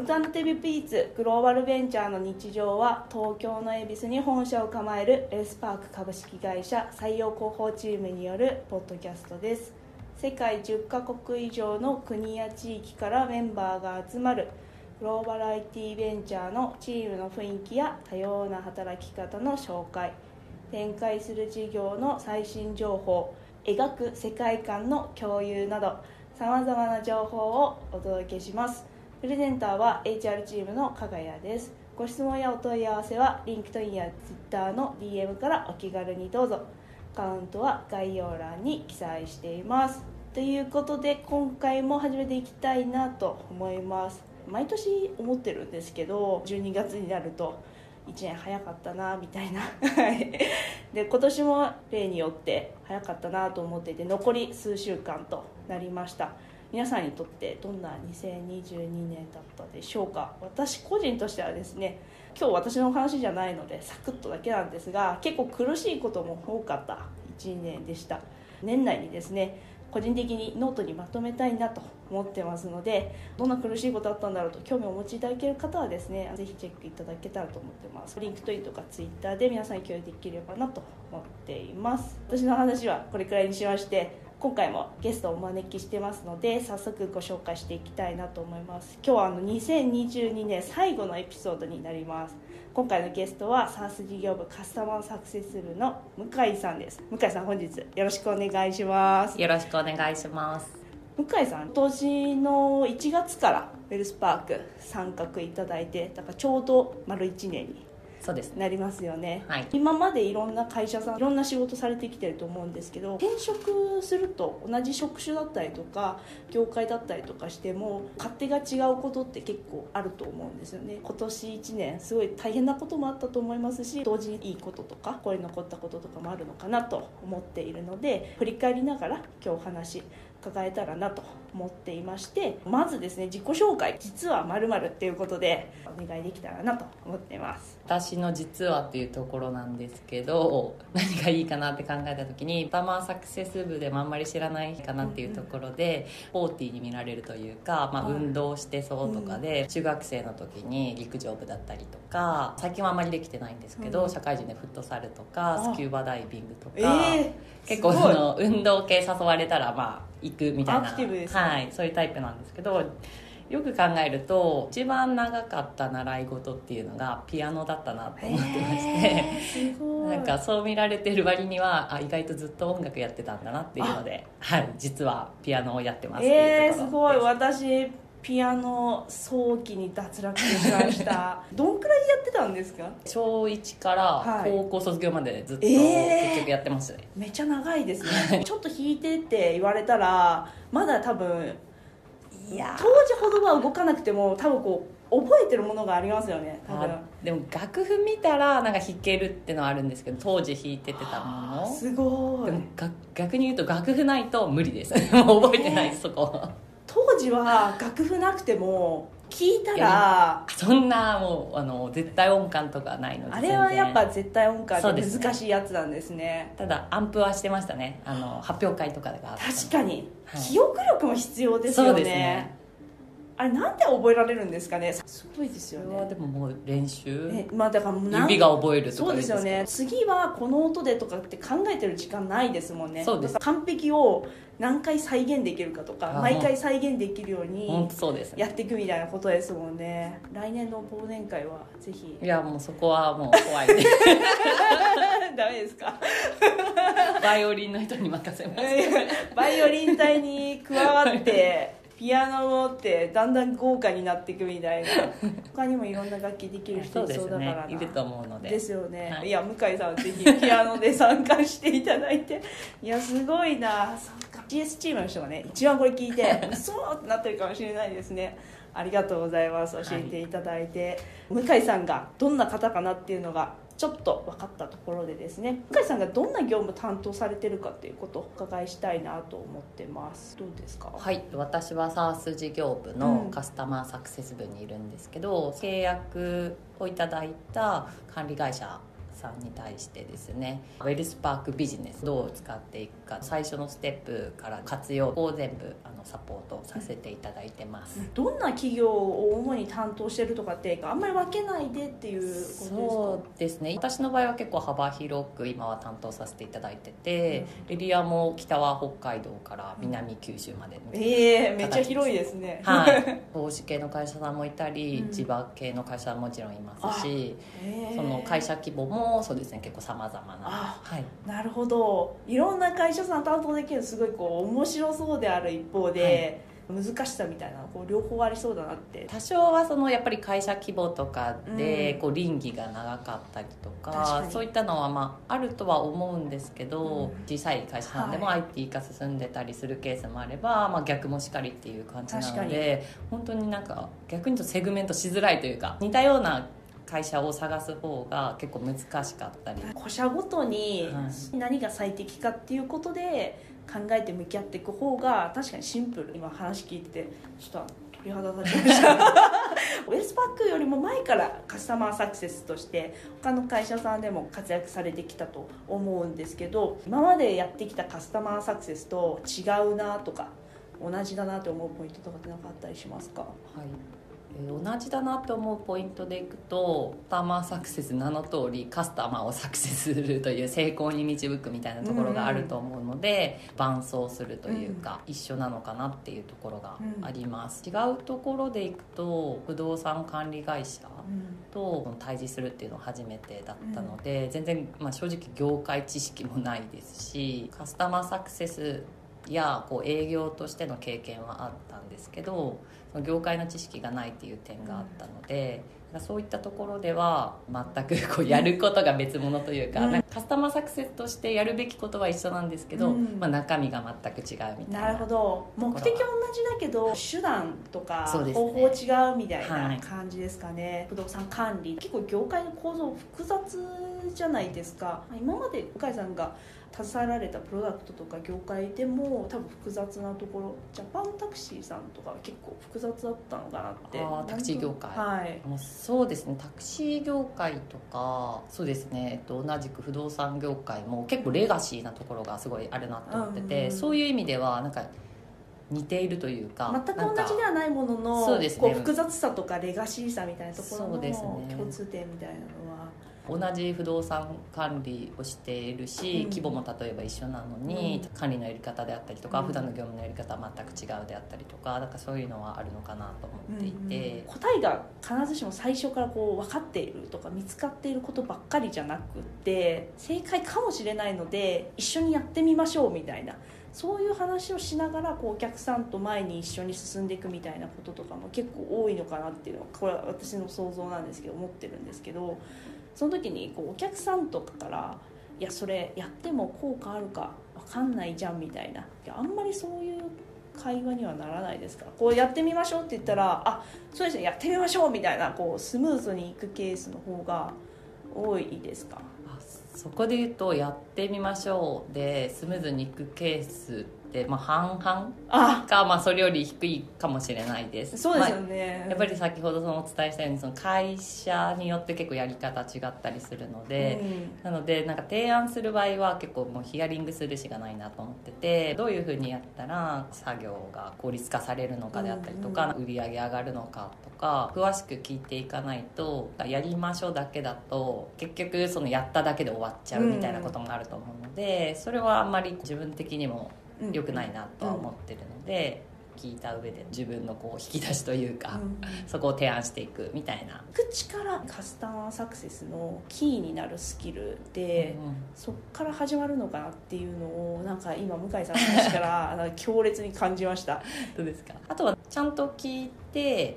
ルタナティブピーツグローバルベンチャーの日常は東京の恵比寿に本社を構えるレスパーク株式会社採用広報チームによるポッドキャストです。世界10カ国以上の国や地域からメンバーが集まるグローバル IT ベンチャーのチームの雰囲気や多様な働き方の紹介。展開する事業の最新情報描く世界観の共有などさまざまな情報をお届けします。プレゼンターは HR チームの加賀谷です。ご質問やお問い合わせは LinkedIn や Twitter の DM からお気軽にどうぞ。アカウントは概要欄に記載しています。ということで今回も始めていきたいなと思います。毎年思ってるんですけど12月になると1年早かったなみたいな。で今年も例によって早かったなと思っていて残り数週間となりました。皆さんにとってどんな2022年だったでしょうか？私個人としてはですね今日私の話じゃないのでサクッとだけなんですが結構苦しいことも多かった1年でした。年内にですね個人的にノートにまとめたいなと思ってますのでどんな苦しいことあったんだろうと興味をお持ちいただける方はですねぜひチェックいただけたらと思ってます。 LinkedIn とか Twitter で皆さんに共有できればなと思っています。私の話はこれくらいにしまして今回もゲストをお招きしてますので早速ご紹介していきたいなと思います。今日はあの2022年最後のエピソードになります。今回のゲストは SARS 事業部カスタマーサクセス部の向井さんです。向井さん本日よろしくお願いします。よろしくお願いします。向井さん今年の1月からウェルスパーク参画いただいてだからちょうど丸1年にそうです。なりますよね、はい。今までいろんな会社さんいろんな仕事されてきてると思うんですけど転職すると同じ職種だったりとか業界だったりとかしても勝手が違うことって結構あると思うんですよね。今年1年すごい大変なこともあったと思いますし同時にいいこととかこれ残ったこととかもあるのかなと思っているので振り返りながら今日お話伺えたらなと思っていましてまずですね自己紹介実はまるっていうことでお願いできたらなと思っています。私の実はっていうところなんですけど何がいいかなって考えた時にタマーサクセス部でもあんまり知らないかなっていうところで、ポーティーに見られるというか、まあ、はい。運動してそうとかで、中学生の時に陸上部だったりとか最近はあんまりできてないんですけど、うん。社会人でフットサルとかあ。スキューバダイビングとか。ええ結構その運動系誘われたらまあ行くみたいな。ねはい、そういうタイプなんですけどよく考えると一番長かった習い事っていうのがピアノだったなと思ってまして、えーすごい。なんかそう見られてる割にはあ意外とずっと音楽やってたんだなっていうので、はい、実はピアノをやってますってえー、いうところ。すごい。です私ピアノ早期に脱落しました。どんくらいやってたんですか？小1からはい。高校卒業までずっとえー。結局やってましたね、めっちゃ長いですね。ちょっと弾いてって言われたらまだ多分いや当時ほどは動かなくても多分こう覚えてるものがありますよね多分。あでも楽譜見たらなんか弾けるってのはあるんですけど当時弾いててたもの。すごい。でもが逆に言うと楽譜ないと無理です。もう覚えてないですそこ当時は楽譜なくても聞いたらそんなもうあの絶対音感とかないのであれはやっぱ絶対音感で難しいやつなんですね。ただアンプはしてましたね。あの発表会とかが確かに、はい。記憶力も必要ですよねあれなんで覚えられるんですかね？すごいですよそれはねでももう練習？えまあだから指が覚えるとそうですよね。次はこの音でとかって考えてる時間ないですもんね。そうです。だから完璧を何回再現できるかとかあ毎回再現できるよう本に当そうですね。やっていくみたいなことですもんね。来年の忘年会はぜひ。いやもうそこはもう怖いで ダメですか？バイオリンの人に任せます。バイオリン隊に加わってピアノを持ってだんだん豪華になっていくみたいな。他にもいろんな楽器できる人いそうだからな。ね。いると思うので。ですよね、はい。い、や向井さんはぜひ ピアノで参加していただいて。いやすごいな。そうか GS チームの人がね一番これ聞いて 嘘ってなってるかもしれないですね。ありがとうございます。教えていただいて、向井さんがどんな方かなっていうのがちょっと分かったところでですね向井さんがどんな業務担当されてるかっていうことをお伺いしたいなと思ってます。どうですか？はい私は SARS 事業部のカスタマーサクセス部にいるんですけど、契約をいただいた管理会社さんに対してですねウェルスパークビジネスどう使っていくか最初のステップから活用を全部あのサポートさせていただいてます。どんな企業を主に担当してるとかってあんまり分けないでっていうことですか？そうですね。私の場合は結構幅広く今は担当させていただいてて、エリアも北は北海道から南九州までええめっちゃ広いですね。はい。投資系の会社さんもいたり、うん。地場系の会社さんももちろんいますしへえ。その会社規模もそうですね結構さまざまな。あはい。なるほど。いろんな会社さん担当できるすごいこう面白そうである一方で、難しさみたいなこう両方ありそうだなって。多少はそのやっぱり会社規模とかでうん。こう倫理が長かったりとか,、そういったのはまああるとは思うんですけど、うん。小さい会社さんでもは IT 化進んでたりするケースもあれば、まあ、逆もしかりっていう感じなので本当になんか逆にとセグメントしづらいというか似たような会社を探す方が結構難しかったり。個社ごとにはい。何が最適かっていうことで考えて向き合っていく方が確かにシンプル。今話聞いててちょっと鳥肌立ちました。ウェスパックよりも前からカスタマーサクセスとして他の会社さんでも活躍されてきたと思うんですけど今までやってきたカスタマーサクセスと違うなとか同じだなって思うポイントとかって何かあったりしますか？はい。えー同じだなと思うポイントでいくとカスタマーサクセス名の通りカスタマーをサクセスするという成功に導くみたいなところがあると思うので、伴走するというか、一緒なのかなっていうところがあります、違うところでいくと不動産管理会社と対峙す。るっていうのは初めてだったので、全然、まあ、正直業界知識もないです。しカスタマーサクセスやこう営業としての経験はあったんです。けどその業界の知識がないっていう点があったので、そういったところでは全くこうやることが別物というか,、カスタマーサクセスとしてやるべきことは一緒なんですけど、うん。まあ、中身が全く違うみたいな。なるほど。目的同じだけど手段とか方法違うみたいはない。感じですかね、不動産管理。結構業界の構造複雑じゃないですか。今まで向井さんが携わられたプロダクトとか業界でも多分複雑なところジャパンタクシーさんとかは結構複雑だったのかなって。あータクシー業界。はい。もうそうですね。タクシー業界とか。そうですね、えっと、同じく不動産業界も結構レガシーなところがすごいあるなと思ってて、うんそういう意味ではなんか似ているというか全く同じではないもののそうですね。こう複雑さとかレガシーさみたいなところの共通点みたいなのは同じ不動産管理をしているし、うん。規模も例えば一緒なのに、う管理のやり方であったりとか、うん。普段の業務のやり方は全く違うであったりとかなんかそういうのはあるのかなと思っていて。答えが必ずしも最初からこう分かっているとか見つかっていることばっかりじゃなくって正解かもしれないので一緒にやってみましょうみたいなそういう話をしながらこうお客さんと前に一緒に進んでいくみたいなこととかも結構多いのかなっていうのはこれは私の想像なんですけど思ってるんですけどその時にこうお客さんとかから「いやそれやっても効果あるか分かんないじゃん」みたいな。あんまりそういう会話にはならないですから。こうやってみましょうって言ったら「あそうですねやってみましょう」みたいなこうスムーズにいくケースの方が多いですか？そこで言うと「やってみましょう」でスムーズにいくケースって、まあ、半々あ。か、まあ、それより低いかもしれないです。そうですよまね、あやっぱり先ほどそのお伝えしたようにその会社によって結構やり方違ったりするので、なのでなんか提案する場合は結構もうヒアリングするしかないなと思っててどういうふうにやったら作業が効率化されるのかであったりとか、売り上げ上がるのかとか詳しく聞いていかないとやりましょうだけだと結局そのやっただけで終わっちゃうみたいなこともあると思うので、それはあんまり自分的にもうん良くないなとは思ってるので、聞いた上で自分のこう引き出しというか、うんそこを提案していくみたいな。口からカスタマーサクセスのキーになるスキルで、うんそっから始まるのかなっていうのをなんか今向井さんの話から強烈に感じました。どうですか？あとはちゃんと聞いて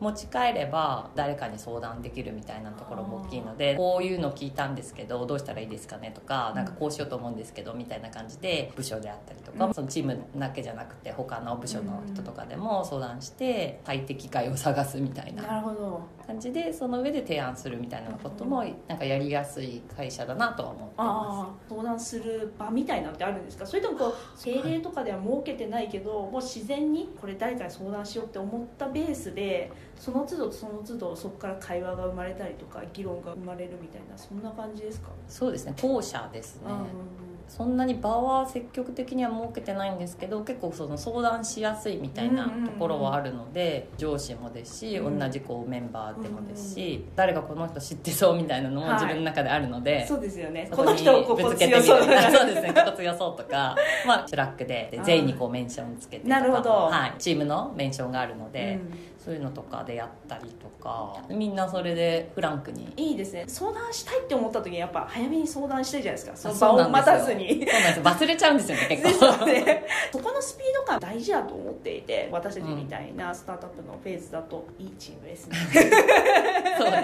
持ち帰れば誰かに相談できるみたいなところも大きいのでこういうの聞いたんですけどどうしたらいいですかねとかなんかこうしようと思うんですけどみたいな感じで部署であったりとか、うん。そのチームだけじゃなくて他の部署の人とかでも相談して最適解を探すみたいな。なるほど感じでその上で提案するみたいなこともなんかやりやすい会社だなとは思ってまああ相談する場みたいなのってあるんですか？それともこう定例とかでは設けてないけどもう自然にこれ誰かに相談しようって思ったベースでその都度その都度そこから会話が生まれたりとか議論が生まれるみたいなそんな感じですか、そうですね。後者ですね、うんそんなに場は積極的には設けてないんですけど結構その相談しやすいみたいなところはあるので、上司もですし、うん。同じこうメンバーでもですし、誰がこの人知ってそうみたいなのも自分の中であるので、そうですよね。そこの人ここぶつけてみる。強そうですね。ここ強そうとか、まあ、 Slack でで全員にこうメンションつけてとかなるほど。はい、チームのメンションがあるので、うんそういうのとかでやったりとか。みんなそれでフランクに。いいですね。相談したいって思った時にやっぱ早めに相談したいじゃないですか。そのあ場を待たずに。そうなんです忘れちゃうんですよね 結構。よね。そこのスピード感大事だと思っていて私たちみたいなスタートアップのフェーズだといいチームですね。そうで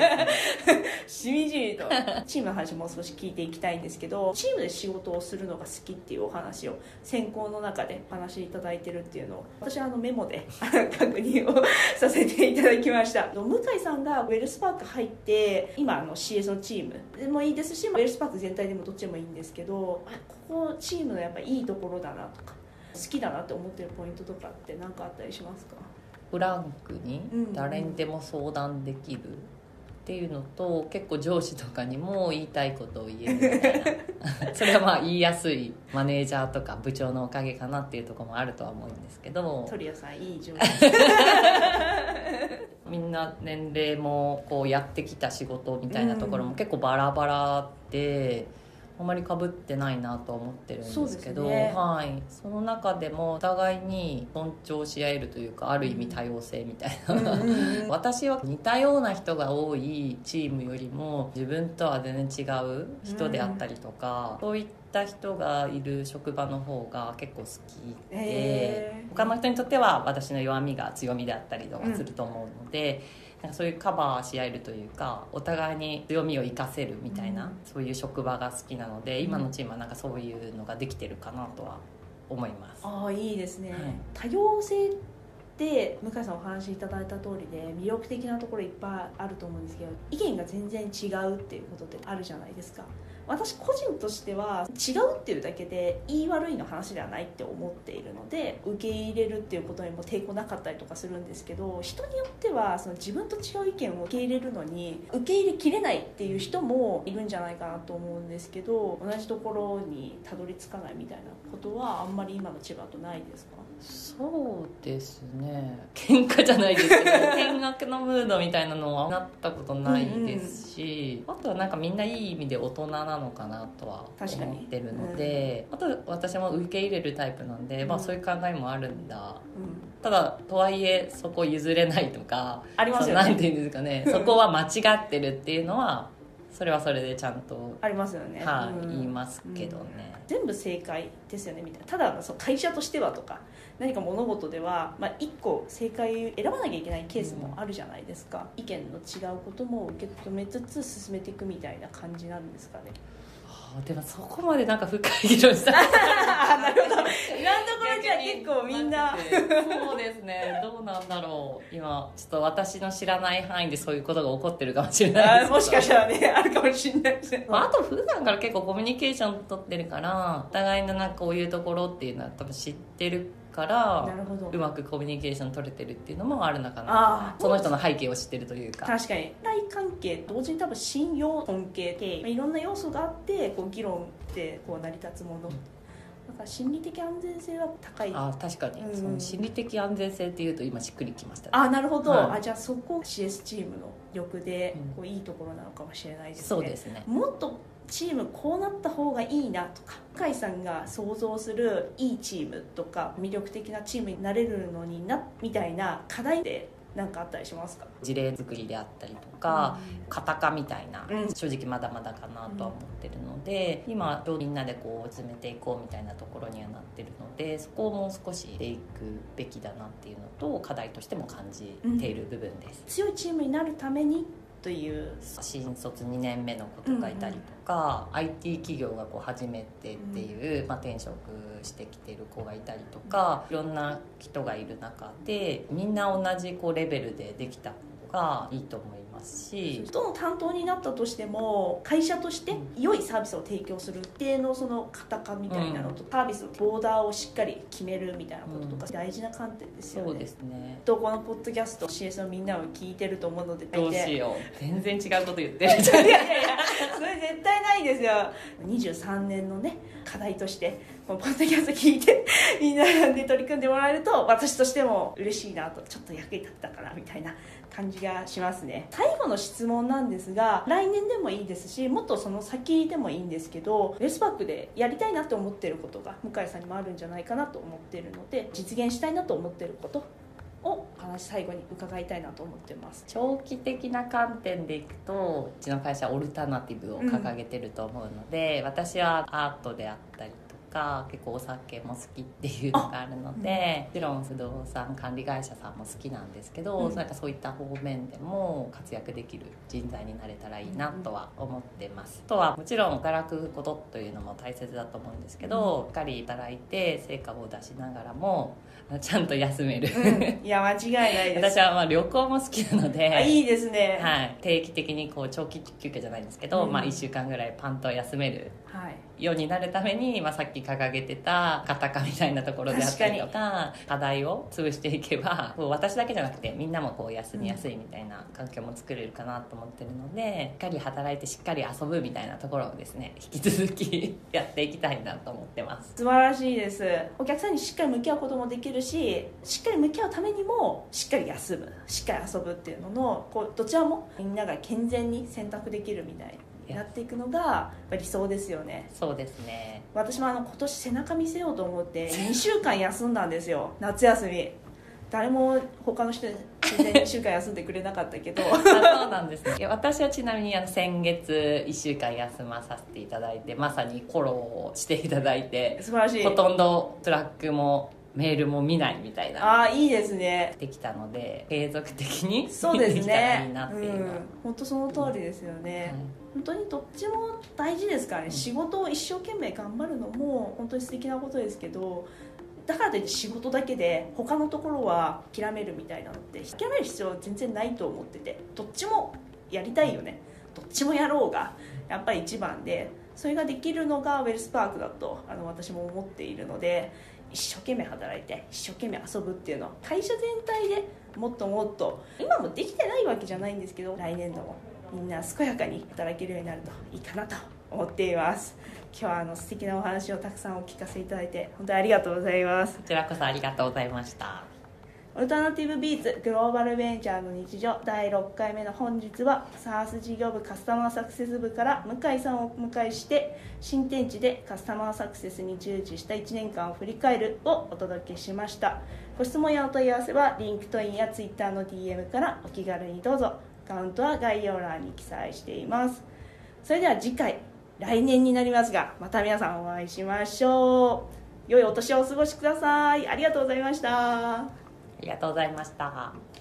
しみじみとチームの話もう少し聞いていきたいんですけどチームで仕事をするのが好きっていうお話を選考の中でお話しいただいてるっていうのを私はあのメモで確認をさせていただきました。向井さんがウェルスパーク入って今あの CS のチームでもいいですしウェルスパーク全体でもどっちでもいいんですけどあここチームのやっぱいいところだなとか好きだなって思ってるポイントとかって何かあったりしますか？フランクにうん。誰にでも相談できるっていうのと結構上司とかにも言いたいことを言えるみたいな それはまあ言いやすいマネージャーとか部長のおかげかなっていうところもあるとは思うんですけど鳥谷さんいい上司みんな年齢もこうやってきた仕事みたいなところも結構バラバラで。あまりかぶってないなとは思ってるんですけどね。はい、その中でもお互いに尊重し合えるというかある意味多様性みたいな、うんうんうん。私は似たような人が多いチームよりも自分とは全然違う人であったりとか、そういった人がいる職場の方が結構好きで、へー。他の人にとっては私の弱みが強みであったりとかすると思うので。なんかそういうカバーし合えるというかお互いに強みを生かせるみたいな、うん。そういう職場が好きなので今のチームはなんかそういうのができてるかなとは思います。ああいいですね、はい。多様性って向井さんお話しいただいた通りで魅力的なところいっぱいあると思うんですけど意見が全然違うっていうことってあるじゃないですか私個人としては違うっていうだけで言い悪いの話ではないって思っているので受け入れるっていうことにも抵抗なかったりとかするんですけど人によってはその自分と違う意見を受け入れるのに受け入れきれないっていう人もいるんじゃないかなと思うんですけど同じところにたどり着かないみたいなことはあんまり今の千葉とないですか？そうですね。喧嘩じゃないですけど。見学のムードみたいなのはなったことないですし、あとはなんかみんないい意味で大人なのかなとは思ってるので、あと私も受け入れるタイプなんで、まあ、うんそういう考えもあるんだ。うん。ただとはいえそこ譲れないとかありますよね。ていうんですかねそこは間違ってるっていうのはそれはそれでちゃんと、ありますよね、はいうん言いますけどね。全部正解ですよねみたいなただそう会社としてはとか何か物事では、まあ、1個正解を選ばなきゃいけないケースもあるじゃないですか、意見の違うことも受け止めつつ進めていくみたいな感じなんですかねはあでもそこまでなんか深い議論した。あなるほど。今のところじゃあ結構みんな。そうですね。どうなんだろう。今ちょっと私の知らない範囲でそういうことが起こってるかもしれないです。あもしかしたらねあるかもしれないですね、まあ、あと普段から結構コミュニケーション取ってるからお互いのなんかこういうところっていうのは多分知ってるからなるほど。うまくコミュニケーション取れてるっていうのもあるのかな。その人の背景を知ってるというか。確かに関係同時に多分信用尊敬まあいろんな要素があってこう議論ってこう成り立つもの。だから心理的安全性は高い。あー確かに、うん。その心理的安全性っていうと今しっくりきましたね。あなるほど、はい。あじゃあそこ CS チームの力でうん。こういいところなのかもしれないですね、そうですね。もっとチームこうなった方がいいなとか向井さんが想像するいいチームとか魅力的なチームになれるのになみたいな課題って何かあったりしますか？事例作りであったりとか、型化みたいな、うん。正直まだまだかなとは思ってるので、今どうみんなでこう詰めていこうみたいなところにはなってるのでそこをもう少ししていくべきだなっていうのと課題としても感じている部分です、強いチームになるためにという新卒2年目の子とかいたりとか、IT 企業がこう初めてっていう、まあ、転職してきてる子がいたりとかいろんな人がいる中でみんな同じこうレベルでできた方がいいと思いまますしどの担当になったとしても会社として良いサービスを提供する一定のその型化みたいなのと、サービスのボーダーをしっかり決めるみたいなこととか大事な観点ですよね、そうですね。とこのポッドキャスト CS のみんなを聞いてると思うのでどうしよう。全然違うこと言っていやる いやいやそれ絶対ないですよ。23年のね課題としてこのポッドキャスト聞いて みんなで取り組んでもらえると私としても嬉しいなとちょっと役に立ったかなみたいな感じがしますね。最後の質問なんですが来年でもいいですしもっとその先でもいいんですけどレスパックでやりたいなと思ってることが向井さんにもあるんじゃないかなと思ってるので実現したいなと思ってることを話最後に伺いたいなと思ってます。長期的な観点でいくとうちの会社はオルタナティブを掲げてると思うので、私はアートであったりとか結構お酒も好きっていうのがあるのでもちろん不動産管理会社さんも好きなんですけど、うん。なんかそういった方面でも活躍できる人材になれたらいいなとは思ってます、あとはもちろん働くことというのも大切だと思うんですけど、しっかり働いて成果を出しながらもちゃんと休める、いや間違いないです。私はまあ旅行も好きなのであいいですね。はい、定期的にこう長期休憩じゃないんですけど、うん。まあ、1週間ぐらいパンと休める。はいようになるために、まあ、さっき掲げてた型化みたいなところであったりとか課題を潰していけばこう私だけじゃなくてみんなもこう休みやすいみたいな環境も作れるかなと思ってるのでしっかり働いてしっかり遊ぶみたいなところをですね引き続きやっていきたいなと思ってます。素晴らしいです。お客さんにしっかり向き合うこともできるししっかり向き合うためにもしっかり休む。しっかり遊ぶっていうののこうどちらもみんなが健全に選択できるみたいになっていくのがやっぱ理想ですよね。そうですね。私もあの今年背中見せようと思って2週間休んだんですよ。夏休み。誰も他の人全然2週間休んでくれなかったけど。あそうなんですね。いや私はちなみにあの先月1週間休まさせていただいてまさにフォローをしていただいて素晴らしい。ほとんど Slack もメールも見ないみたいな。ああいいですね。できたので継続的にそうですできたらいねいなってういうのは、ん。本当その通りですよね、本当にどっちも大事ですからね、うん。仕事を一生懸命頑張るのも本当に素敵なことですけどだからといって仕事だけで他のところは諦めるみたいなのって諦める必要は全然ないと思っててどっちもやりたいよね。どっちもやろうがやっぱり一番でそれができるのがウェルスパークだとあの私も思っているので一生懸命働いて一生懸命遊ぶっていうのは会社全体でもっともっと今もできてないわけじゃないんですけど来年度もみんな健やかに働けるようになるといいかなと思っています。今日はあの素敵なお話をたくさんお聞かせいただいて本当にありがとうございます。こちらこそありがとうございました。オルタナティブビーツグローバルベンチャーの日常第6回目の本日は SARS 事業部カスタマーサクセス部から向井さんをお迎えして新天地でカスタマーサクセスに従事した1年間を振り返るをお届けしました。ご質問やお問い合わせは LinkedIn や Twitter の DM からお気軽にどうぞ。アカウントは概要欄に記載しています。それでは次回来年になりますがまた皆さんお会いしましょう。良いお年をお過ごしください。ありがとうございました。ありがとうございました。